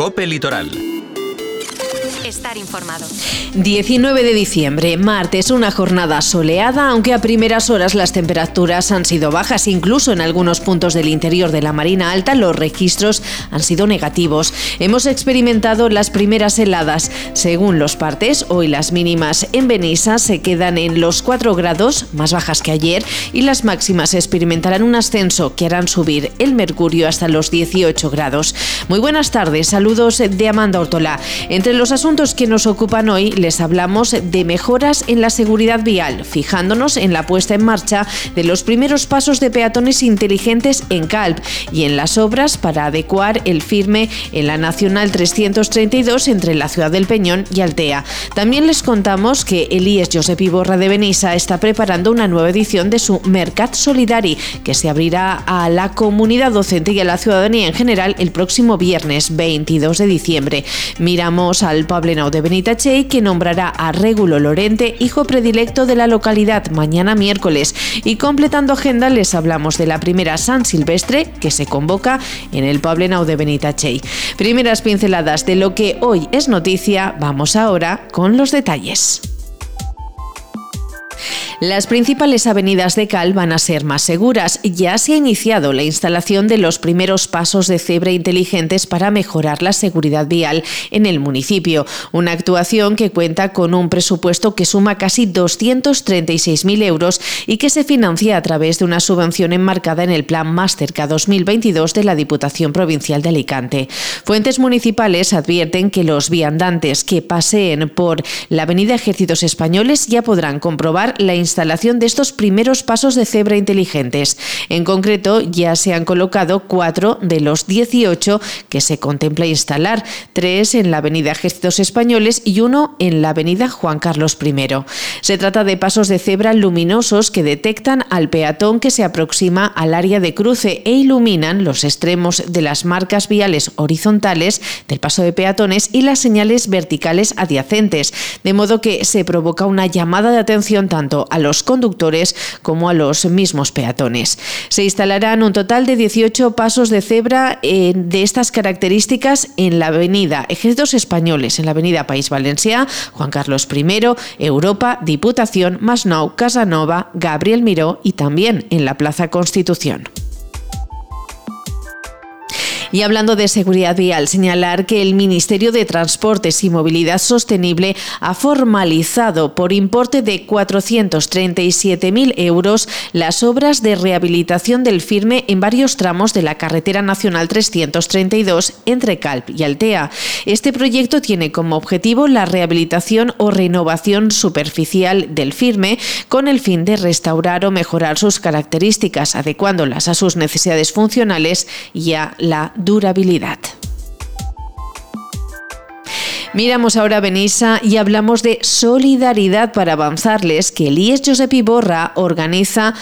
Cope Litoral estar informado. 19 de diciembre, martes, una jornada soleada, aunque a primeras horas las temperaturas han sido bajas, incluso en algunos puntos del interior de la Marina Alta los registros han sido negativos. Hemos experimentado las primeras heladas. Según los partes, hoy las mínimas en Benissa se quedan en los 4 grados, más bajas que ayer, y las máximas experimentarán un ascenso que harán subir el mercurio hasta los 18 grados. Muy buenas tardes, saludos de Amanda Ortola. Entre los asuntos que nos ocupan hoy les hablamos de mejoras en la seguridad vial, fijándonos en la puesta en marcha de los primeros pasos de peatones inteligentes en Calp y en las obras para adecuar el firme en la Nacional 332 entre la ciudad del Peñón y Altea. También les contamos que el IES Josep Iborra de Benissa está preparando una nueva edición de su Mercat Solidari, que se abrirá a la comunidad docente y a la ciudadanía en general el próximo viernes 22 de diciembre. Miramos al Poblenou de Benitachey, que nombrará a Régulo Lorente, hijo predilecto de la localidad, mañana miércoles. Y completando agenda, les hablamos de la primera San Silvestre, que se convoca en el Poblenou de Benitachey. Primeras pinceladas de lo que hoy es noticia, vamos ahora con los detalles. Las principales avenidas de Cal van a ser más seguras. Ya se ha iniciado la instalación de los primeros pasos de cebra inteligentes para mejorar la seguridad vial en el municipio. Una actuación que cuenta con un presupuesto que suma casi 236.000 euros y que se financia a través de una subvención enmarcada en el Plan Másterca 2022 de la Diputación Provincial de Alicante. Fuentes municipales advierten que los viandantes que paseen por la Avenida Ejércitos Españoles ya podrán comprobar la instalación instalación de estos primeros pasos de cebra inteligentes. En concreto, ya se han colocado cuatro de los 18 que se contempla instalar, tres en la Avenida Ejércitos Españoles y uno en la Avenida Juan Carlos I. Se trata de pasos de cebra luminosos que detectan al peatón que se aproxima al área de cruce e iluminan los extremos de las marcas viales horizontales del paso de peatones y las señales verticales adyacentes, de modo que se provoca una llamada de atención tanto a los conductores como a los mismos peatones. Se instalarán un total de 18 pasos de cebra eh, de estas características en la avenida Ejércitos Españoles, en la avenida País Valencià, Juan Carlos I, Europa, Diputación, Masnou, Casanova, Gabriel Miró y también en la Plaza Constitución. Y hablando de seguridad vial, señalar que el Ministerio de Transportes y Movilidad Sostenible ha formalizado por importe de 437.000 euros las obras de rehabilitación del firme en varios tramos de la carretera nacional 332 entre Calp y Altea. Este proyecto tiene como objetivo la rehabilitación o renovación superficial del firme con el fin de restaurar o mejorar sus características, adecuándolas a sus necesidades funcionales y a la durabilidad. Miramos ahora a Benissa y hablamos de solidaridad para avanzarles que el IES Josep Iborra organiza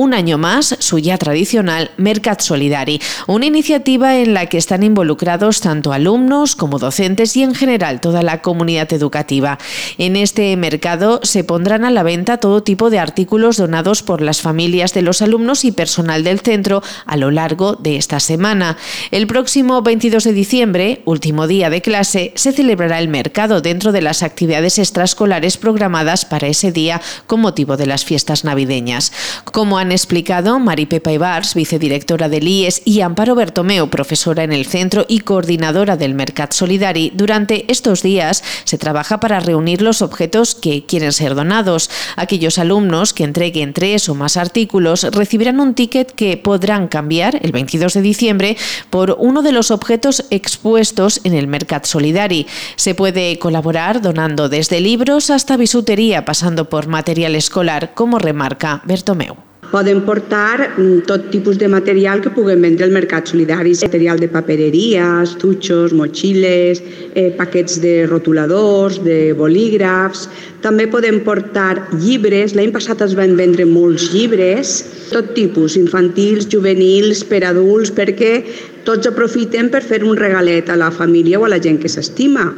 un año más su ya tradicional Mercat Solidari, una iniciativa en la que están involucrados tanto alumnos como docentes y en general toda la comunidad educativa. En este mercado se pondrán a la venta todo tipo de artículos donados por las familias de los alumnos y personal del centro a lo largo de esta semana. El próximo 22 de diciembre, último día de clase, se celebrará el mercado dentro de las actividades extraescolares programadas para ese día con motivo de las fiestas navideñas. Como han explicado Mari Pepa Ibars, vicedirectora del IES, y Amparo Bertomeo, profesora en el centro y coordinadora del Mercat Solidari, durante estos días se trabaja para reunir los objetos que quieren ser donados. Aquellos alumnos que entreguen tres o más artículos recibirán un ticket que podrán cambiar el 22 de diciembre por uno de los objetos expuestos en el Mercat Solidari. Se puede colaborar donando desde libros hasta bisutería, pasando por material escolar, como remarca Bertomeu. Poden portar mm, tot tipus de material que puguem vendre al mercat solidari, material de papereria, estuixos, motxilles, eh, paquets de rotuladors, de bolígrafs. També podem portar llibres. L'any passat es van vendre molts llibres, tot tipus, infantils, juvenils, per adults, perquè tots aprofiten per fer un regalet a la família o a la gent que s'estima.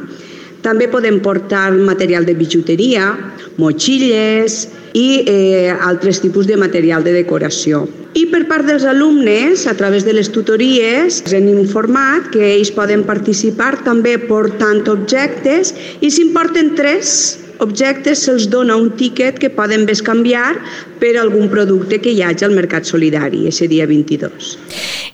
També podem portar material de bijuteria, motxilles i eh, altres tipus de material de decoració. I per part dels alumnes, a través de les tutories, ens hem informat que ells poden participar també portant objectes i s'importen tres objectes se'ls dona un tiquet que poden bescanviar per algún producte que hi hagi al mercat solidari ese día 22.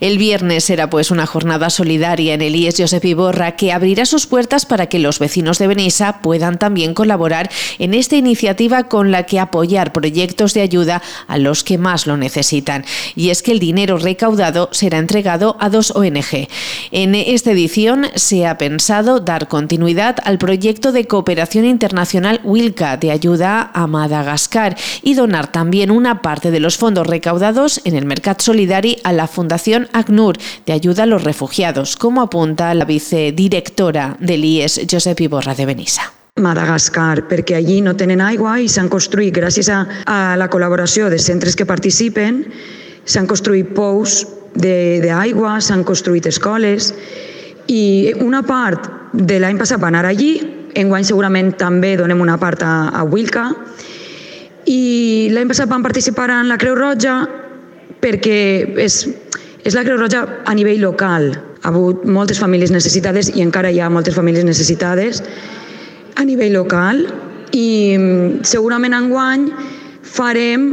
El viernes será pues una jornada solidaria en el IES Josep Iborra que abrirá sus puertas para que los vecinos de Benissa puedan también colaborar en esta iniciativa con la que apoyar proyectos de ayuda a los que más lo necesitan. Y es que el dinero recaudado será entregado a dos ONG. En esta edición se ha pensado dar continuidad al proyecto de cooperación internacional Wilca de ayuda a Madagascar y donar también una parte de los fondos recaudados en el Mercat Solidari a la Fundación ACNUR de ayuda a los refugiados, como apunta la vicedirectora del IES, Josep Iborra de Benissa. Madagascar, perquè allí no tenen aigua i s'han construït, gràcies a, a la col·laboració de centres que participen, s'han construït pous d'aigua, s'han construït escoles i una part de l'any passat va anar allí, enguany segurament també donem una part a, a Wilca i l'any passat vam participar en la Creu Roja perquè és és la Creu Roja a nivell local. Ha hagut moltes famílies necessitades i encara hi ha moltes famílies necessitades a nivell local i mm, segurament enguany farem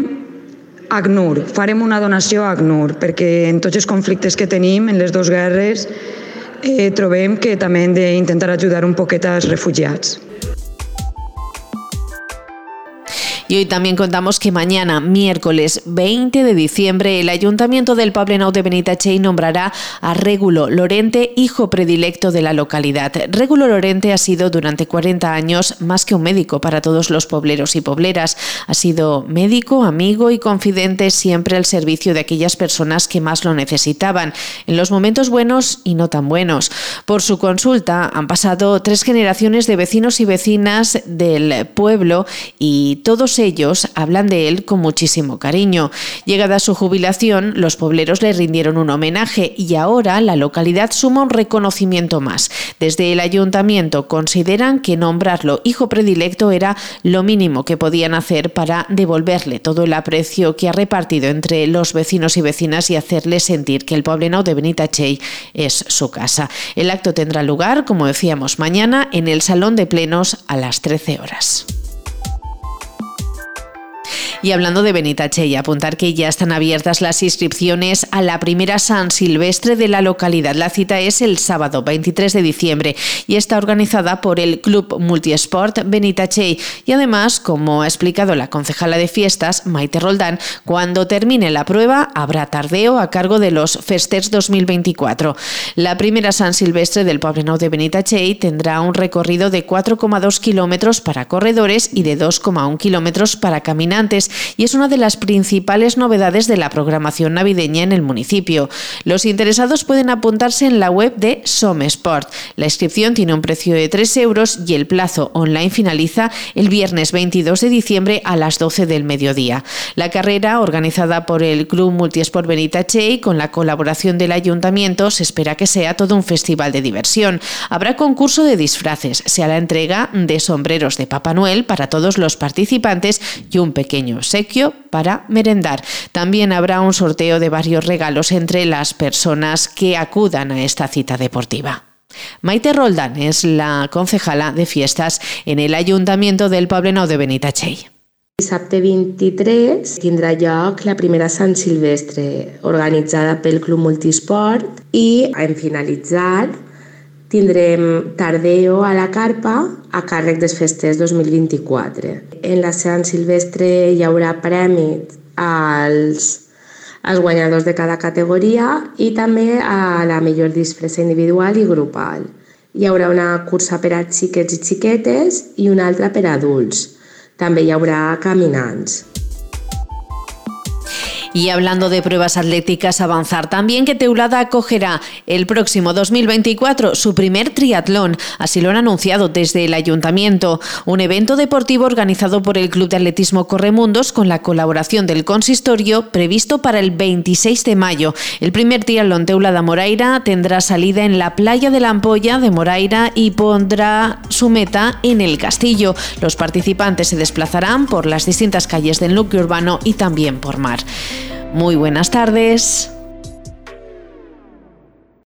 ACNUR, farem una donació a ACNUR perquè en tots els conflictes que tenim en les dues guerres eh, trobem que també hem d'intentar ajudar un poquet als refugiats. Y hoy también contamos que mañana, miércoles 20 de diciembre, el Ayuntamiento del Poblenou de Benitachey nombrará a Régulo Lorente, hijo predilecto de la localidad. Régulo Lorente ha sido durante 40 años más que un médico para todos los pobleros y pobleras. Ha sido médico, amigo y confidente siempre al servicio de aquellas personas que más lo necesitaban, en los momentos buenos y no tan buenos. Por su consulta han pasado tres generaciones de vecinos y vecinas del pueblo y todos ellos hablan de él con muchísimo cariño. Llegada su jubilación, los pobleros le rindieron un homenaje y ahora la localidad suma un reconocimiento más. Desde el ayuntamiento consideran que nombrarlo hijo predilecto era lo mínimo que podían hacer para devolverle todo el aprecio que ha repartido entre los vecinos y vecinas y hacerle sentir que el Poblenou de Benitachey es su casa. El acto tendrá lugar, como decíamos, mañana en el Salón de Plenos a las 13 horas. Y hablando de Benitache, apuntar que ya están abiertas las inscripciones a la primera San Silvestre de la localidad. La cita es el sábado 23 de diciembre y está organizada por el Club Multiesport Benitache. Y además, como ha explicado la concejala de fiestas, Maite Roldán, cuando termine la prueba habrá tardeo a cargo de los Festers 2024. La primera San Silvestre del Poblenou de Benitache tendrá un recorrido de 4,2 kilómetros para corredores y de 2,1 kilómetros para caminantes y es una de las principales novedades de la programación navideña en el municipio. Los interesados pueden apuntarse en la web de Somesport. La inscripción tiene un precio de 3 euros y el plazo online finaliza el viernes 22 de diciembre a las 12 del mediodía. La carrera, organizada por el Club Multiesport Benitache con la colaboración del ayuntamiento, se espera que sea todo un festival de diversión. Habrá concurso de disfraces, sea la entrega de sombreros de Papá Noel para todos los participantes y un pequeño obsequio para merendar. También habrá un sorteo de varios regalos entre las personas que acudan a esta cita deportiva. Maite Roldán es la concejala de fiestas en el Ayuntamiento del Poblenou de Benitachell. Dissabte 23 tindrà lloc la primera Sant Silvestre organitzada pel Club Multisport i hem finalitzat tindrem Tardeo a la carpa a càrrec dels festes 2024. En la Sant Silvestre hi haurà prèmits als, als guanyadors de cada categoria i també a la millor disfressa individual i grupal. Hi haurà una cursa per a xiquets i xiquetes i una altra per a adults. També hi haurà caminants. Y hablando de pruebas atléticas, avanzar también que Teulada acogerá el próximo 2024 su primer triatlón. Así lo han anunciado desde el ayuntamiento. Un evento deportivo organizado por el Club de Atletismo Corremundos con la colaboración del consistorio previsto para el 26 de mayo. El primer triatlón Teulada Moraira tendrá salida en la playa de la Ampolla de Moraira y pondrá su meta en el castillo. Los participantes se desplazarán por las distintas calles del núcleo urbano y también por mar. Muy buenas tardes.